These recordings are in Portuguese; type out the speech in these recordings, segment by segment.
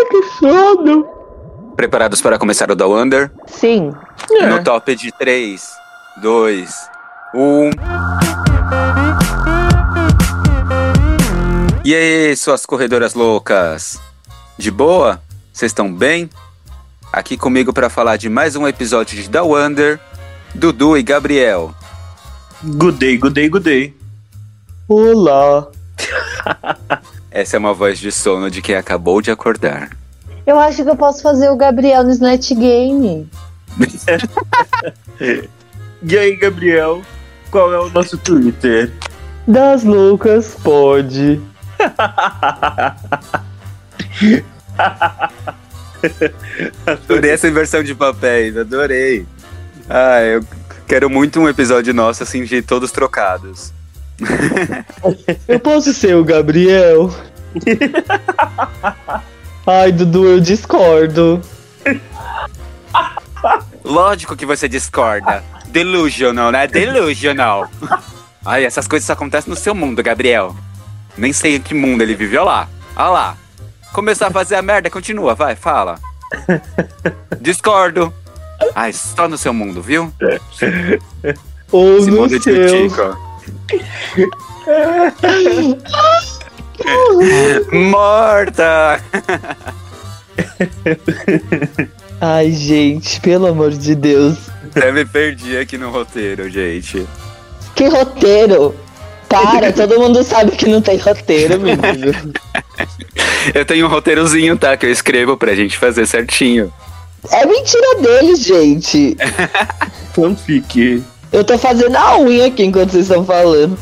Ai, que sono. Preparados para começar o The Wonder? Sim. É. No top de 3, 2, 1. E aí, suas corredoras loucas? De boa? Vocês estão bem? Aqui comigo para falar de mais um episódio de The Wonder, Dudu e Gabriel. Good day, good day, good day. Olá. Essa é uma voz de sono de quem acabou de acordar. Eu acho que eu posso fazer o Gabriel no Snatch Game. E aí, Gabriel? Qual é o nosso Twitter? Das loucas pode. Adorei essa inversão de papéis, adorei. Ah, eu quero muito um episódio nosso assim de todos trocados. Eu posso ser o Gabriel? Ai, Dudu, eu discordo. Lógico que você discorda. Delusional, né? Delusional. Ai, essas coisas só acontecem no seu mundo, Gabriel. Nem sei em que mundo ele vive, olha lá. Olha lá. Começar a fazer a merda, continua, vai, fala. Discordo. Ai, só no seu mundo, viu? Ou Esse no mundo de seu. Tico. Morta! Ai, gente, pelo amor de Deus. Eu me perdi aqui no roteiro, gente. Que roteiro! Para, todo mundo sabe que não tem roteiro, menino. Eu tenho um roteirozinho, tá? Que eu escrevo pra gente fazer certinho. É mentira deles, gente. Fanfic. Eu tô fazendo a unha aqui enquanto vocês estão falando.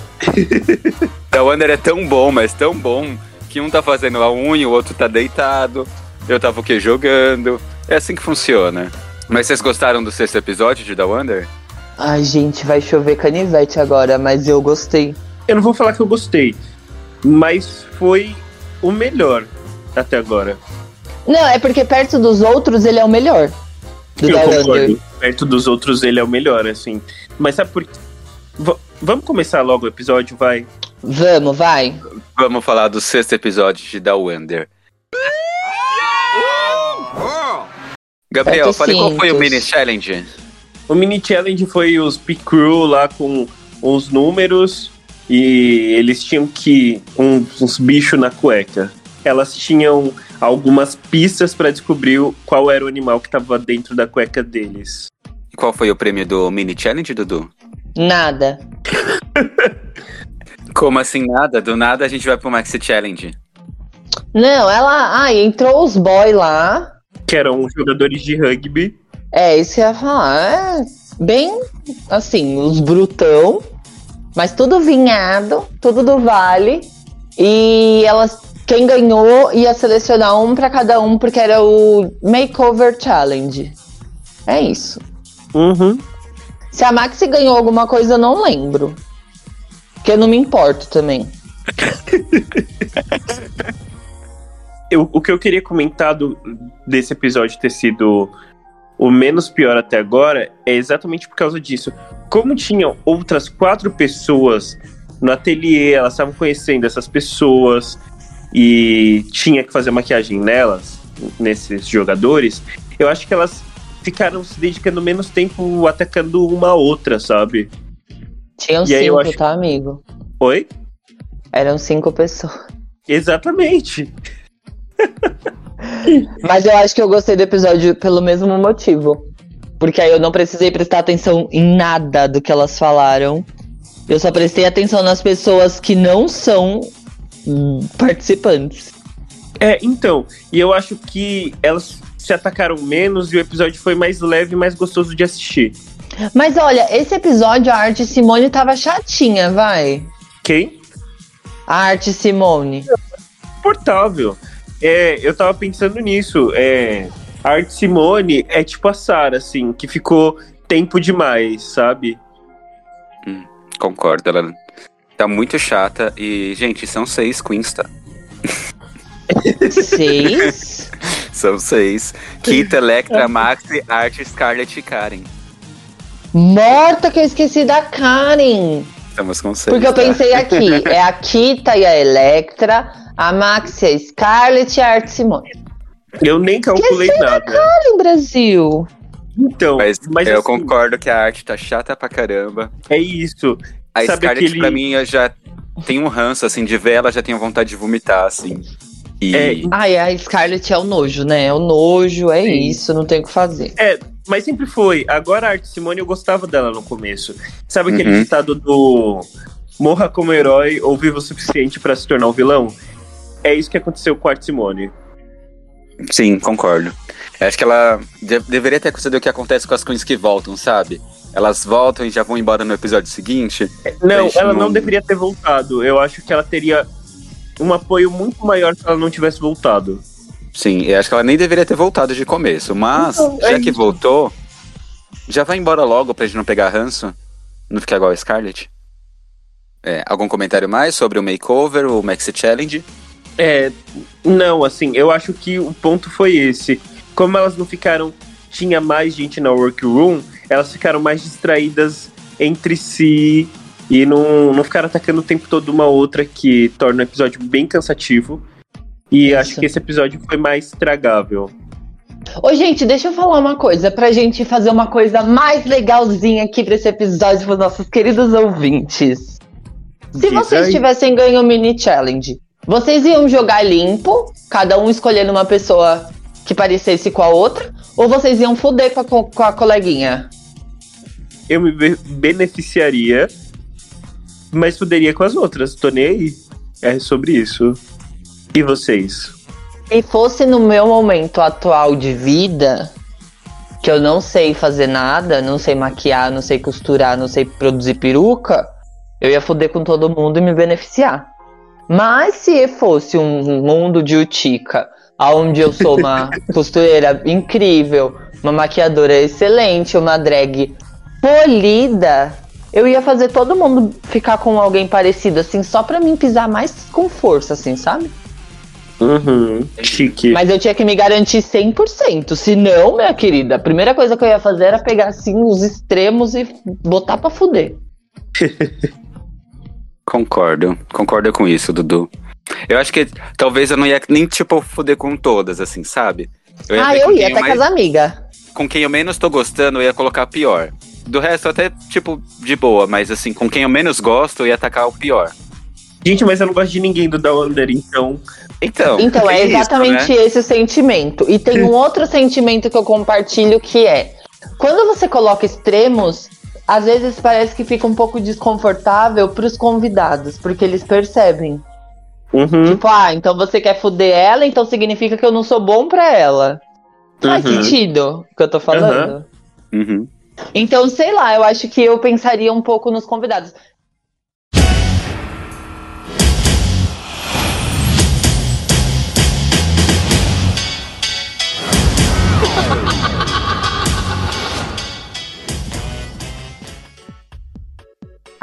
The Wonder é tão bom, mas tão bom, que um tá fazendo a unha, o outro tá deitado. Eu tava o quê? Jogando. É assim que funciona. Mas vocês gostaram do sexto episódio de The Wonder? Ai, gente, vai chover canivete agora, mas eu gostei. Eu não vou falar que eu gostei, mas foi o melhor até agora. Não, é porque perto dos outros ele é o melhor. Do eu The concordo. Wonder. Perto dos outros, ele é o melhor, assim. Mas sabe por quê? V- vamos começar logo o episódio, vai? Vamos, vai. Vamos falar do sexto episódio de The Wonder. Gabriel, fale qual foi o mini challenge? O mini challenge foi os P-Crew lá com os números e eles tinham que uns, uns bichos na cueca. Elas tinham algumas pistas pra descobrir qual era o animal que tava dentro da cueca deles. E qual foi o prêmio do mini challenge, Dudu? Nada. Como assim nada? Do nada a gente vai pro Maxi Challenge. Não, ela. Ah, entrou os boy lá. Que eram jogadores de rugby. É, isso que eu ia falar. É bem assim, os brutão, mas tudo vinhado, tudo do vale. E elas. Quem ganhou ia selecionar um pra cada um, porque era o Makeover Challenge. É isso. Uhum. Se a Maxi ganhou alguma coisa, eu não lembro. Porque eu não me importo também. Eu- o que eu queria comentar do- desse episódio ter sido o menos pior até agora é exatamente por causa disso. Como tinham outras quatro pessoas no ateliê, elas estavam conhecendo essas pessoas e tinha que fazer maquiagem nelas, nesses jogadores, eu acho que elas ficaram se dedicando menos tempo atacando uma outra, sabe? Tinham E cinco, acho- tá, amigo? Oi? Eram cinco pessoas. Exatamente. Mas eu acho que eu gostei do episódio pelo mesmo motivo. Porque aí eu não precisei prestar atenção em nada do que elas falaram. Eu só prestei atenção nas pessoas que não são hum, participantes. É, então, e eu acho que elas se atacaram menos e o episódio foi mais leve e mais gostoso de assistir. Mas olha, esse episódio a Arte Simone tava chatinha, vai. Quem? A Arte Simone. Portável. É, eu tava pensando nisso. É, a Arte Simone é tipo a Sarah, assim, que ficou tempo demais, sabe? Concordo, ela tá muito chata e, gente, são seis queens, tá? Seis. São seis. Kita, Electra, Maxi, Art, Scarlett e Karen. Morta que eu esqueci da Karen. Estamos com seis. Porque eu tá? pensei aqui, é a Kita e a Electra, a Maxi, a Scarlett e a Arte Simone. Eu nem calculei nada. Olha em Brasil. Então, Mas, mas, eu assim, concordo que a arte tá chata pra caramba. é isso. A Sabe Scarlett, aquele- pra mim, eu já tem um ranço, assim, de ver ela, já tenho vontade de vomitar, assim. E É, Ai, a Scarlett é o nojo, né? É o nojo, é Sim. isso, não tem o que fazer. Mas sempre foi. Agora a Arte Simone eu gostava dela no começo. Sabe aquele Uhum. ditado do morra como herói ou viva o suficiente pra se tornar um vilão? É isso que aconteceu com a Arte Simone. sim, concordo. Eu acho que ela de- deveria ter acontecido o que acontece com as queens que voltam, sabe? Elas voltam e já vão embora no episódio seguinte. Não, ela não- não deveria ter voltado. Eu acho que ela teria um apoio muito maior se ela não tivesse voltado. Sim, eu acho que ela nem deveria ter voltado de começo, mas Então, é já que isso. voltou, já vai embora logo pra gente não pegar ranço, não ficar igual a Scarlett. É, algum comentário mais sobre o makeover, o Maxi Challenge? É, não, assim, eu acho que o ponto foi esse. Como elas não ficaram, tinha mais gente na workroom, elas ficaram mais distraídas entre si e não, não ficaram atacando o tempo todo uma outra, que torna o episódio bem cansativo. E Isso. acho que esse episódio foi mais tragável. Ô, gente, deixa eu falar uma coisa, pra gente fazer uma coisa mais legalzinha aqui pra esse episódio pros nossos queridos ouvintes. Se Diz vocês aí. tivessem ganho o mini challenge, vocês iam jogar limpo, cada um escolhendo uma pessoa que parecesse com a outra, ou vocês iam foder com a, co- com a coleguinha? Eu me be- beneficiaria, mas poderia com as outras, tô nem aí. É sobre isso. E vocês? Se fosse no meu momento atual de vida, que eu não sei fazer nada, não sei maquiar, não sei costurar, não sei produzir peruca, eu ia foder com todo mundo e me beneficiar. Mas se fosse um mundo de Utica, onde eu sou uma costureira incrível, uma maquiadora excelente, uma drag polida, eu ia fazer todo mundo ficar com alguém parecido, assim, só pra mim pisar mais com força, assim, sabe? Uhum, chique. Mas eu tinha que me garantir 100%. Se não, minha querida, a primeira coisa que eu ia fazer era pegar assim os extremos e botar pra fuder. Concordo, concordo com isso, Dudu. Eu acho que talvez eu não ia nem, tipo, foder com todas, assim, sabe? Eu ah, eu ia até com as amigas. Com quem eu menos tô gostando, eu ia colocar pior. Do resto, até, tipo, de boa, mas assim, com quem eu menos gosto, eu ia atacar o pior. Gente, mas eu não gosto de ninguém do Down Under, então. Então, Então, é isso, exatamente né? esse o sentimento. E tem um outro sentimento que eu compartilho que é: quando você coloca extremos, às vezes parece que fica um pouco desconfortável pros convidados, porque eles percebem. Uhum. Tipo, ah, então você quer fuder ela, então significa que eu não sou bom pra ela. Faz Uhum. sentido o que eu tô falando? Uhum. Então, sei lá, eu acho que eu pensaria um pouco nos convidados.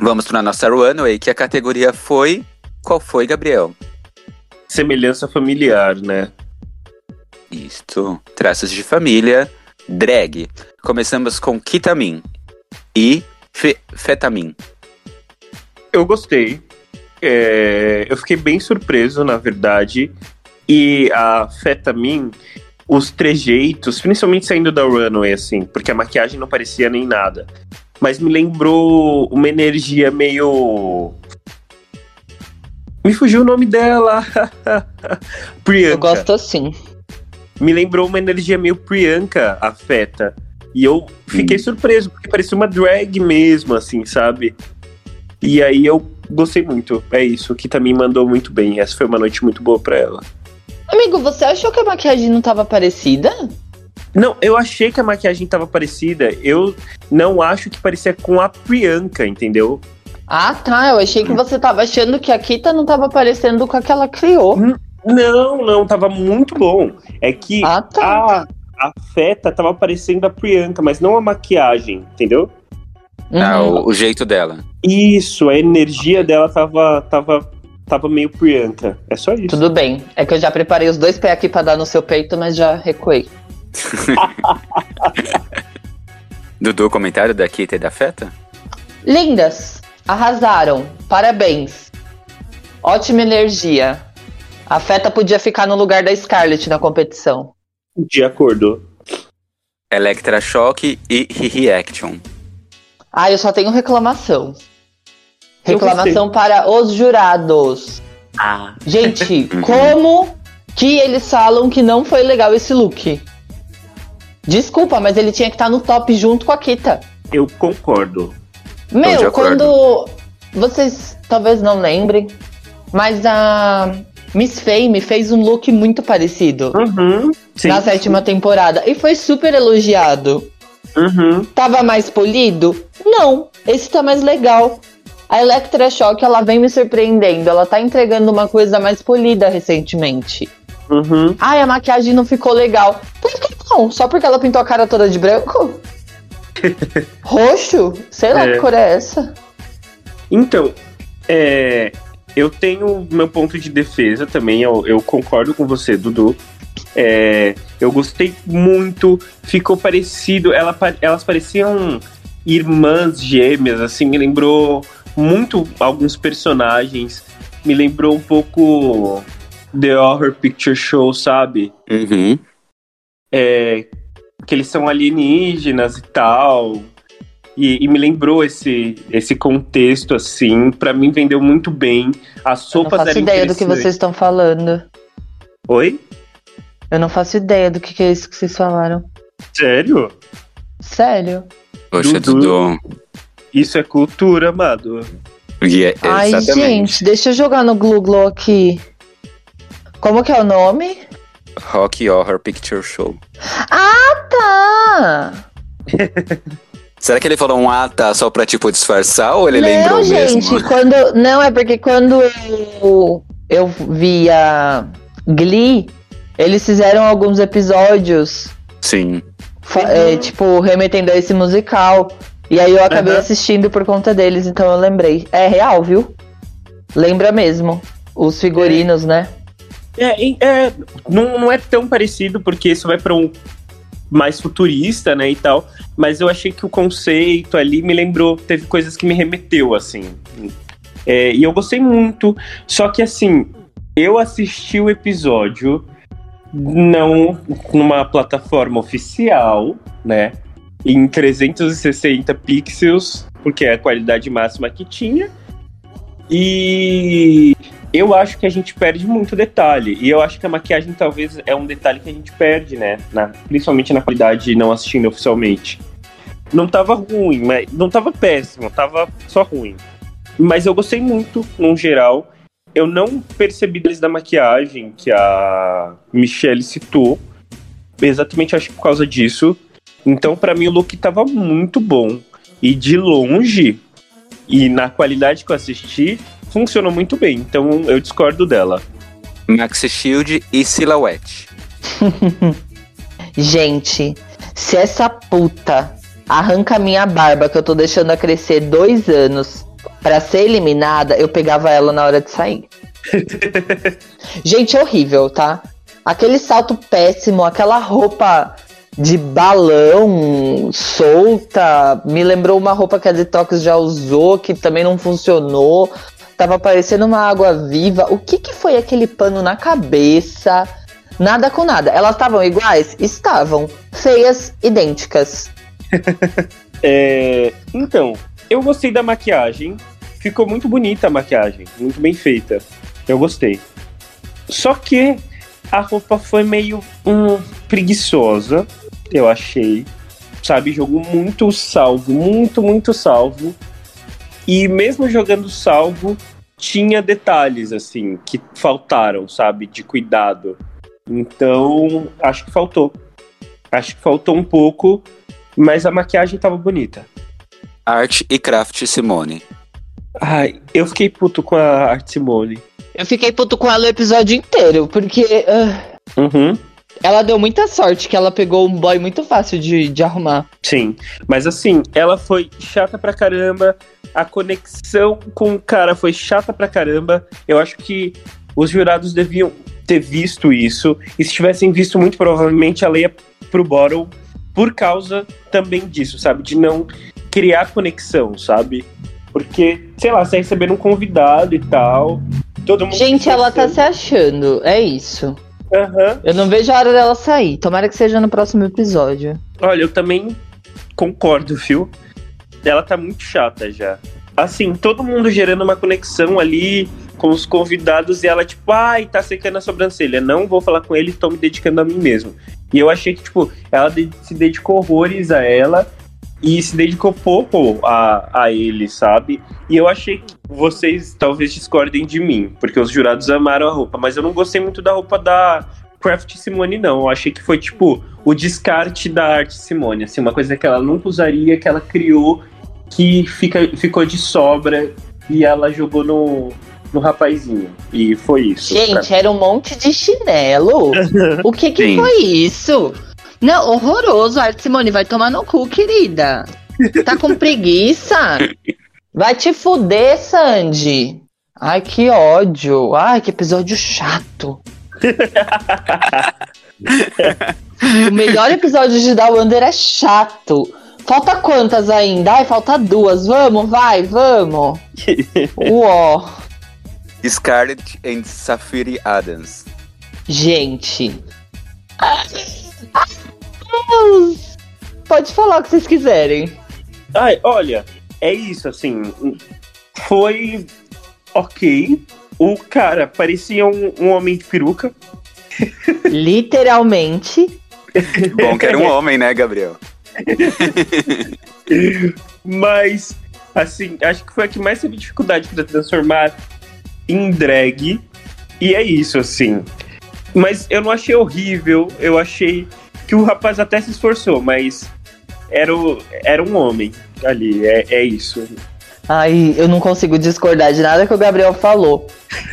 Vamos pra nossa runway, que a categoria foi. Qual foi, Gabriel? Semelhança familiar, né? Isto. Traços de família. Drag. Começamos com Kitamin e Fe Fetamin. Eu gostei. É, eu fiquei bem surpreso, na verdade. E a Fetamin, os trejeitos, principalmente saindo da runway, assim, porque a maquiagem não parecia nem nada. Mas me lembrou uma energia meio. Me fugiu o nome dela. Priyanka. Eu gosto assim. Me lembrou uma energia meio Priyanka, a Feta. E eu fiquei surpreso, porque parecia uma drag mesmo, assim, sabe? E aí eu gostei muito. É isso, que também mandou muito bem. Essa foi uma noite muito boa pra ela. Amigo, você achou que a maquiagem não tava parecida? Não, eu achei que a maquiagem tava parecida. Eu não acho que parecia com a Priyanka, entendeu? Ah, tá. Eu achei que você tava achando que a Kita não tava parecendo com a que ela criou. Não, não, tava muito bom. É que Ah, tá. a, a Feta tava parecendo a Priyanka, mas não a maquiagem, entendeu? Ah, Uhum. o, o jeito dela. Isso, a energia dela tava, tava, tava meio Priyanka. É só isso. Tudo bem. É que eu já preparei os dois pés aqui pra dar no seu peito, mas já recuei. Dudu, comentário da Kita e da Feta? Lindas! Arrasaram! Parabéns! Ótima energia! A Feta podia ficar no lugar da Scarlett na competição. De acordo. Electrashock e Reaction. Ah, eu só tenho reclamação. Reclamação para os jurados. Ah. Gente, Uhum. como que eles falam que não foi legal esse look? Desculpa, mas ele tinha que estar no top junto com a Kita. Eu concordo. Meu, quando. Vocês talvez não lembrem, mas a Miss Fame fez um look muito parecido Uhum. Sim. na sétima temporada e foi super elogiado. Uhum. Tava mais polido? Não, esse tá mais legal. A Electroshock, ela vem me surpreendendo. Ela tá entregando uma coisa mais polida recentemente. Uhum. Ai, a maquiagem não ficou legal. Por que não? Só porque ela pintou a cara toda de branco? Roxo? Sei lá É. que cor é essa. Então, é, eu tenho meu ponto de defesa também, eu, eu concordo com você, Dudu. É, eu gostei muito, ficou parecido, ela elas pareciam irmãs gêmeas, assim, me lembrou muito alguns personagens, me lembrou um pouco The Horror Picture Show, sabe? Uhum. é, que eles são alienígenas e tal. E, e me lembrou esse, esse contexto, assim. Pra mim, vendeu muito bem. As Eu não sopas faço ideia do que vocês estão falando. Oi? Eu não faço ideia do que, que é isso que vocês falaram. Sério? Sério? Poxa, Dudu. Dudu. Isso é cultura, amado. E é- Ai, gente, deixa eu jogar no Google aqui. Como que é o nome? Rock Horror Picture Show. Tá! Será que ele falou um ah, tá só pra, tipo, disfarçar ou ele não, lembrou gente, mesmo? quando. Não, é porque quando eu, eu via Glee, eles fizeram alguns episódios, Sim. é, tipo, remetendo a esse musical. E aí eu acabei Aham. assistindo por conta deles, então eu lembrei. É real, viu? Lembra mesmo. Os figurinos, né? É, é, não, não é tão parecido, porque isso vai pra um mais futurista, né, e tal. Mas eu achei que o conceito ali me lembrou, teve coisas que me remeteu, assim. É, e eu gostei muito. Só que, assim, eu assisti o episódio não numa plataforma oficial, né, em 360 pixels, porque é a qualidade máxima que tinha. E eu acho que a gente perde muito detalhe. E eu acho que a maquiagem talvez é um detalhe que a gente perde, né? Na- principalmente na qualidade não assistindo oficialmente. Não tava ruim, mas não tava péssimo, tava só ruim. Mas eu gostei muito, no geral. Eu não percebi deles da maquiagem que a Michelle citou. Exatamente acho que por causa disso. Então, pra mim, o look tava muito bom. E de longe, e na qualidade que eu assisti, funcionou muito bem. Então eu discordo dela. Maxi Shield e Silhouette. Gente, se essa puta arranca minha barba, que eu tô deixando a crescer dois anos, pra ser eliminada, eu pegava ela na hora de sair. Gente, é horrível, tá? Aquele salto péssimo, aquela roupa de balão solta, me lembrou uma roupa que a Detox já usou, que também não funcionou. Tava parecendo uma água viva. O que que foi aquele pano na cabeça? Nada com nada. Elas estavam iguais? Estavam. Feias, idênticas. É, então, eu gostei da maquiagem. Ficou muito bonita a maquiagem, muito bem feita. Eu gostei. Só que a roupa foi meio hum, preguiçosa, eu achei. Sabe, jogou muito salvo, muito, muito salvo. E mesmo jogando salvo, tinha detalhes, assim, que faltaram, sabe, de cuidado. Então, acho que faltou. Acho que faltou um pouco, mas a maquiagem tava bonita. Art e Craft Simone. Ai, eu fiquei puto com a Art Simone. Eu fiquei puto com ela o episódio inteiro, porque ah, Uhum. Ela deu muita sorte que ela pegou um boy muito fácil de, de arrumar. Sim, mas assim, ela foi chata pra caramba. A conexão com o cara foi chata pra caramba. Eu acho que os jurados deviam ter visto isso. E se tivessem visto, muito provavelmente ela ia pro bottom por causa também disso, sabe? De não criar conexão, sabe? Porque, sei lá, você recebendo um convidado e tal. Todo mundo Gente, ela tá se achando, é isso. Aham. Eu não vejo a hora dela sair. Tomara que seja no próximo episódio. Olha, eu também concordo, viu? Ela tá muito chata já. Assim, todo mundo gerando uma conexão ali com os convidados e ela, tipo, ai, tá secando a sobrancelha. Não vou falar com ele, tô me dedicando a mim mesmo. E eu achei que, tipo, ela se dedicou horrores a ela e se dedicou pouco a, a ele, sabe? E eu achei que vocês talvez discordem de mim, porque os jurados amaram a roupa, mas eu não gostei muito da roupa da Craft Simone, não. Eu achei que foi, tipo, o descarte da arte Simone, assim, uma coisa que ela nunca usaria, que ela criou, que fica, ficou de sobra e ela jogou no, no rapazinho. E foi isso. Gente, era um monte de chinelo. O que que Sim. foi isso? Não, horroroso. Arte Simone, vai tomar no cu, querida. Tá com preguiça? Vai te fuder, Sandy. Ai, que ódio. Ai, que episódio chato. o melhor episódio de Da Wonder é chato. Falta quantas ainda? Ai, falta duas. Vamos, vai, vamos. Uó. Scarlett and Safiri Adams. Gente. Ai, Deus. Pode falar o que vocês quiserem. Ai, olha, é isso, assim. Foi ok. O cara parecia um, um homem de peruca. Literalmente. Bom que era um homem, né, Gabriel? Mas, assim, acho que foi a que mais teve dificuldade para transformar em drag. E é isso, assim. Mas eu não achei horrível. Eu achei que o rapaz até se esforçou, mas era, o, era um homem ali. É, é isso. Ai, eu não consigo discordar de nada que o Gabriel falou.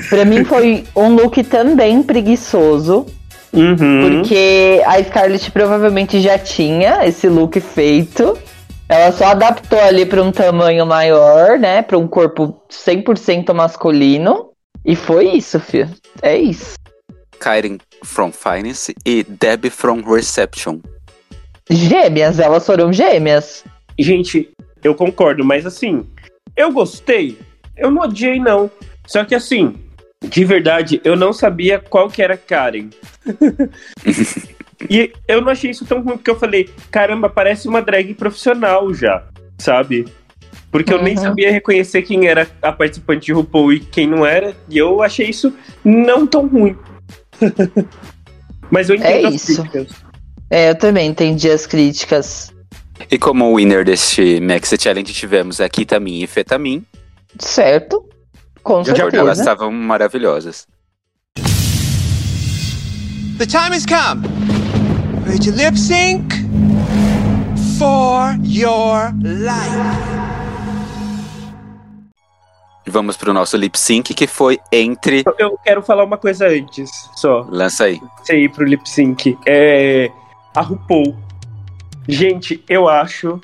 Pra mim foi um look também preguiçoso. Uhum. Porque a Scarlett provavelmente já tinha esse look feito. Ela só adaptou ali pra um tamanho maior, né? Pra um corpo 100% masculino. E foi isso, filho. É isso. Karen from Finance e Debbie from Reception. Gêmeas, elas foram gêmeas. Gente, eu concordo, mas assim, eu gostei. Eu não odiei, não. Só que assim, de verdade, eu não sabia qual que era Karen. e eu não achei isso tão ruim, porque eu falei, caramba, parece uma drag profissional já, sabe? Porque eu nem Uhum. sabia reconhecer quem era a participante de RuPaul e quem não era, e eu achei isso não tão ruim. Mas eu entendo É as isso. críticas. É, eu também entendi as críticas. E como winner deste Maxi Challenge tivemos aqui Tamin e Fetamin, Certo? Com elas certeza. estavam maravilhosas. The time has come for you to lip sync for your life. E vamos pro nosso lip sync que foi entre. Eu quero falar uma coisa antes, só. Lança aí. você ir pro lip sync. É. A RuPaul. Gente, eu acho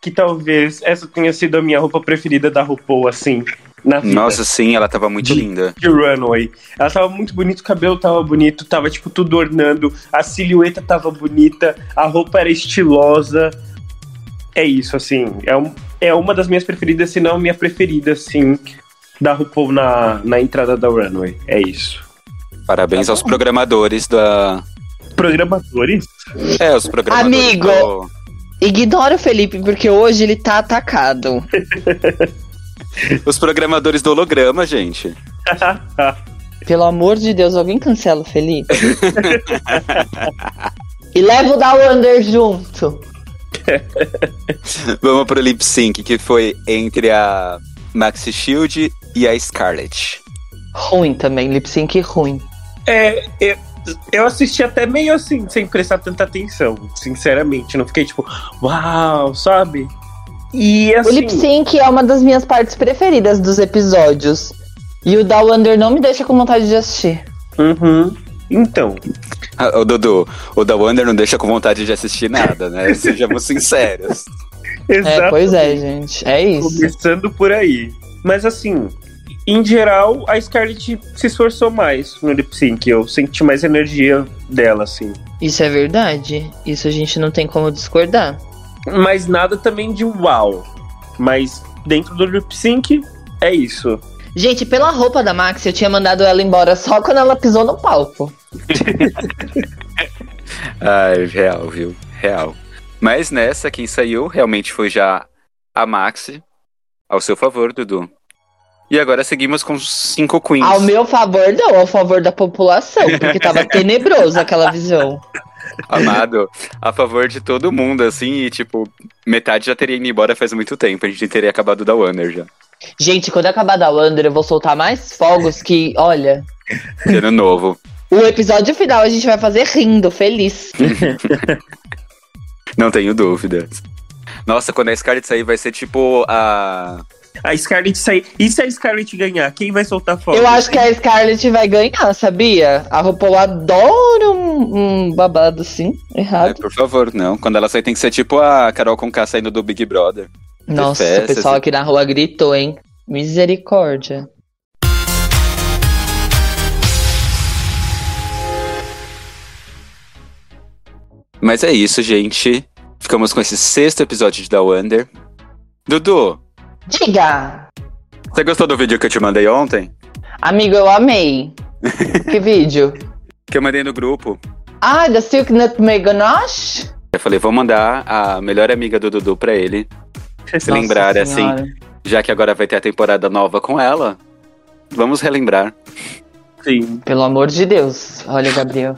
que talvez essa tenha sido a minha roupa preferida da RuPaul, assim, na vida. Nossa, sim, ela tava muito De- linda. De runway. Ela tava muito bonita, o cabelo tava bonito, tava, tipo, tudo ornando, a silhueta tava bonita, a roupa era estilosa. É isso, assim. É, um, é uma das minhas preferidas, se não minha preferida, assim, da RuPaul na, na entrada da runway. É isso. Parabéns Tá aos programadores da. Programadores? É, os programadores. Amigo! do- Ignora o Felipe, porque hoje ele tá atacado. Os programadores do holograma, gente. Pelo amor de Deus, alguém cancela o Felipe? e leva o da Wonder junto. Vamos pro lip sync, que foi entre a Maxi Shield e a Scarlett. Ruim também, lip sync ruim. É, eu, eu assisti até meio assim, sem prestar tanta atenção, sinceramente. Não fiquei tipo, uau, sabe? E O assim, lip sync é uma das minhas partes preferidas dos episódios. E o da Wonder não me deixa com vontade de assistir. uhum. então, Ah, O Dudu, o da Wonder não deixa com vontade de assistir nada, né? Sejamos sinceros. É, pois é, gente. É isso. Começando por aí. Mas assim, em geral, a Scarlett se esforçou mais no lip sync. Eu senti mais energia dela, assim. Isso é verdade. Isso a gente não tem como discordar. Mas nada também de uau. Mas dentro do lip sync, é isso. Gente, pela roupa da Max, eu tinha mandado ela embora só quando ela pisou no palco. Ai, real, viu? Real. Mas nessa, quem saiu realmente foi já a Maxi. Ao seu favor, Dudu. E agora seguimos com os cinco queens. Ao meu favor, não, ao favor da população, porque tava tenebroso aquela visão. Amado, a favor de todo mundo, assim, e tipo, metade já teria ido embora faz muito tempo. A gente teria acabado da Wonder já. Gente, quando acabar da Wander, eu vou soltar mais fogos que, olha, Ano novo. o episódio final a gente vai fazer rindo, feliz. Não tenho dúvidas. Nossa, quando a Scarlett sair, vai ser tipo a. A Scarlett sair. E se a Scarlett ganhar? Quem vai soltar fogo? Eu acho que a Scarlett vai ganhar, sabia? A RuPaul adora um, um babado assim, errado. por favor, não. Quando ela sair, tem que ser tipo a Carol Conká saindo do Big Brother. Nossa, festa, o pessoal assim. aqui na rua gritou, hein? Misericórdia. Mas é isso, gente. Ficamos com esse sexto episódio de Da Wonder. Dudu, Diga! você gostou do vídeo que eu te mandei ontem? Amigo, eu amei. que vídeo? Que eu mandei no grupo. Ah, da Silk Nutmeg Ganache? Eu falei, vou mandar a melhor amiga do Dudu pra ele. Se Nossa lembrar, assim, Senhora. já que agora vai ter a temporada nova com ela. Vamos relembrar. Sim. Pelo amor de Deus. Olha, Gabriel.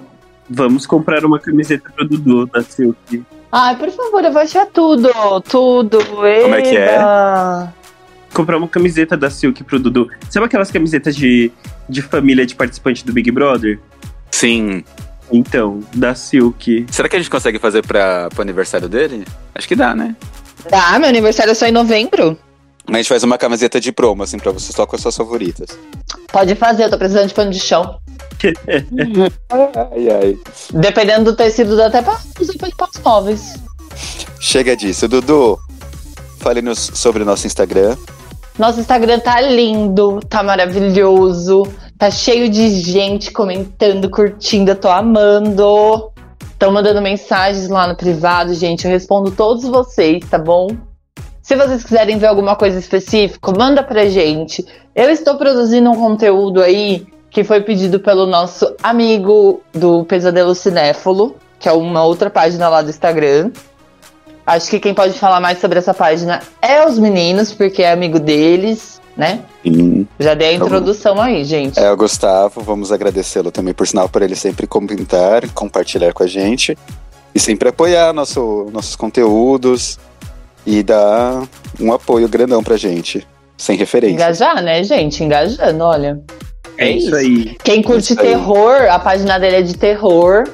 Vamos comprar uma camiseta pro Dudu da Silk. Ai, por favor, eu vou achar tudo. Tudo. Como é que é? Comprar uma camiseta da Silk pro Dudu. Sabe aquelas camisetas de, de família de participante do Big Brother? Sim. Então, da Silk. Será que a gente consegue fazer pra, pro aniversário dele? Acho que dá, né? Tá, meu aniversário é só em novembro. Mas a gente faz uma camiseta de promo, assim, pra você só com as suas favoritas. Pode fazer, eu tô precisando de pano de chão. Ai, ai. Dependendo do tecido, dá até pra usar pra limpar os móveis. Chega disso. Dudu, fale-nos sobre o nosso Instagram. Nosso Instagram tá lindo, tá maravilhoso, tá cheio de gente comentando, curtindo, eu tô amando. Estão mandando mensagens lá no privado, gente. Eu respondo todos vocês, tá bom? Se vocês quiserem ver alguma coisa específica, manda pra gente. Eu estou produzindo um conteúdo aí que foi pedido pelo nosso amigo do Pesadelo Cinéfilo, que é uma outra página lá do Instagram. Acho que quem pode falar mais sobre essa página é os meninos, porque é amigo deles, né? Sim. Já dei a introdução aí, gente. É o Gustavo, vamos agradecê-lo também, por sinal, por ele sempre comentar, compartilhar com a gente e sempre apoiar nosso, nossos conteúdos e dar um apoio grandão pra gente, sem referência. Engajar, né, gente? Engajando, olha. É, isso aí. Quem curte aí. terror, a página dele é de terror.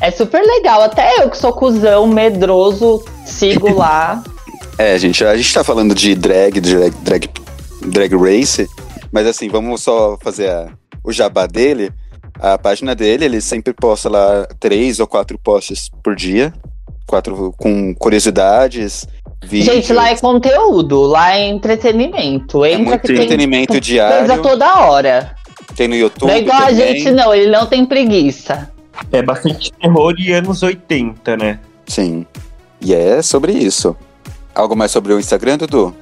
É super legal. Até eu que sou cuzão, medroso, sigo lá. É, gente, a gente tá falando de drag, de drag, drag, drag race, mas assim, vamos só fazer a- o jabá dele. A página dele, ele sempre posta lá três ou quatro posts por dia, quatro com curiosidades, vídeos. Gente, lá é conteúdo, lá é entretenimento. É Entra muito que tem entretenimento coisa diário. toda hora. Tem no YouTube não é igual a também. gente, não. Ele não tem preguiça. É bastante terror e anos 80, né? Sim. E é sobre isso. Algo mais sobre o Instagram, Dudu?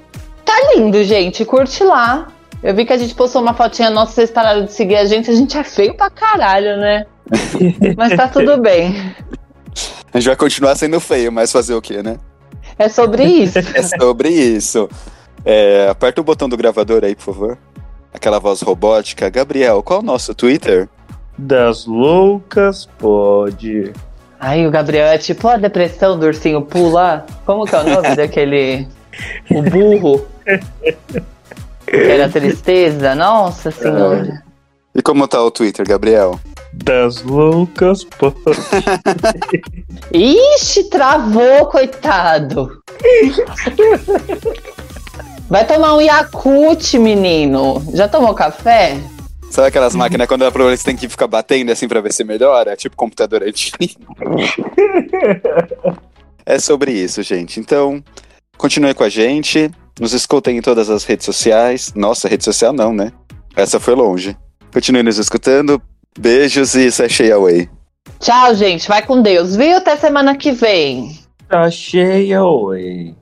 Tá lindo, gente. Curte lá. Eu vi que a gente postou uma fotinha nossa, vocês pararam de seguir a gente. A gente é feio pra caralho, né? Mas tá tudo bem. A gente vai continuar sendo feio, mas fazer o quê, né? É sobre isso. É sobre isso. É, aperta o botão do gravador aí, por favor. Aquela voz robótica. Gabriel, qual é o nosso Twitter? Das loucas pode. Ai, o Gabriel é tipo a depressão do ursinho pula. Como que é o nome daquele. O burro? Que era tristeza? Nossa senhora. E como tá o Twitter, Gabriel? Das loucas pode. Ixi, travou, coitado. Vai tomar um Yakut, menino. Já tomou café? Sabe aquelas máquinas quando dá problema você tem que ficar batendo assim pra ver se melhora? Tipo computador antigo. é sobre isso, gente. Então, continue com a gente. Nos escutem em todas as redes sociais. Nossa, rede social não, né? Essa foi longe. Continue nos escutando. Beijos e sachê away. Tchau, gente. Vai com Deus, viu? Até semana que vem. Tá cheia, oi.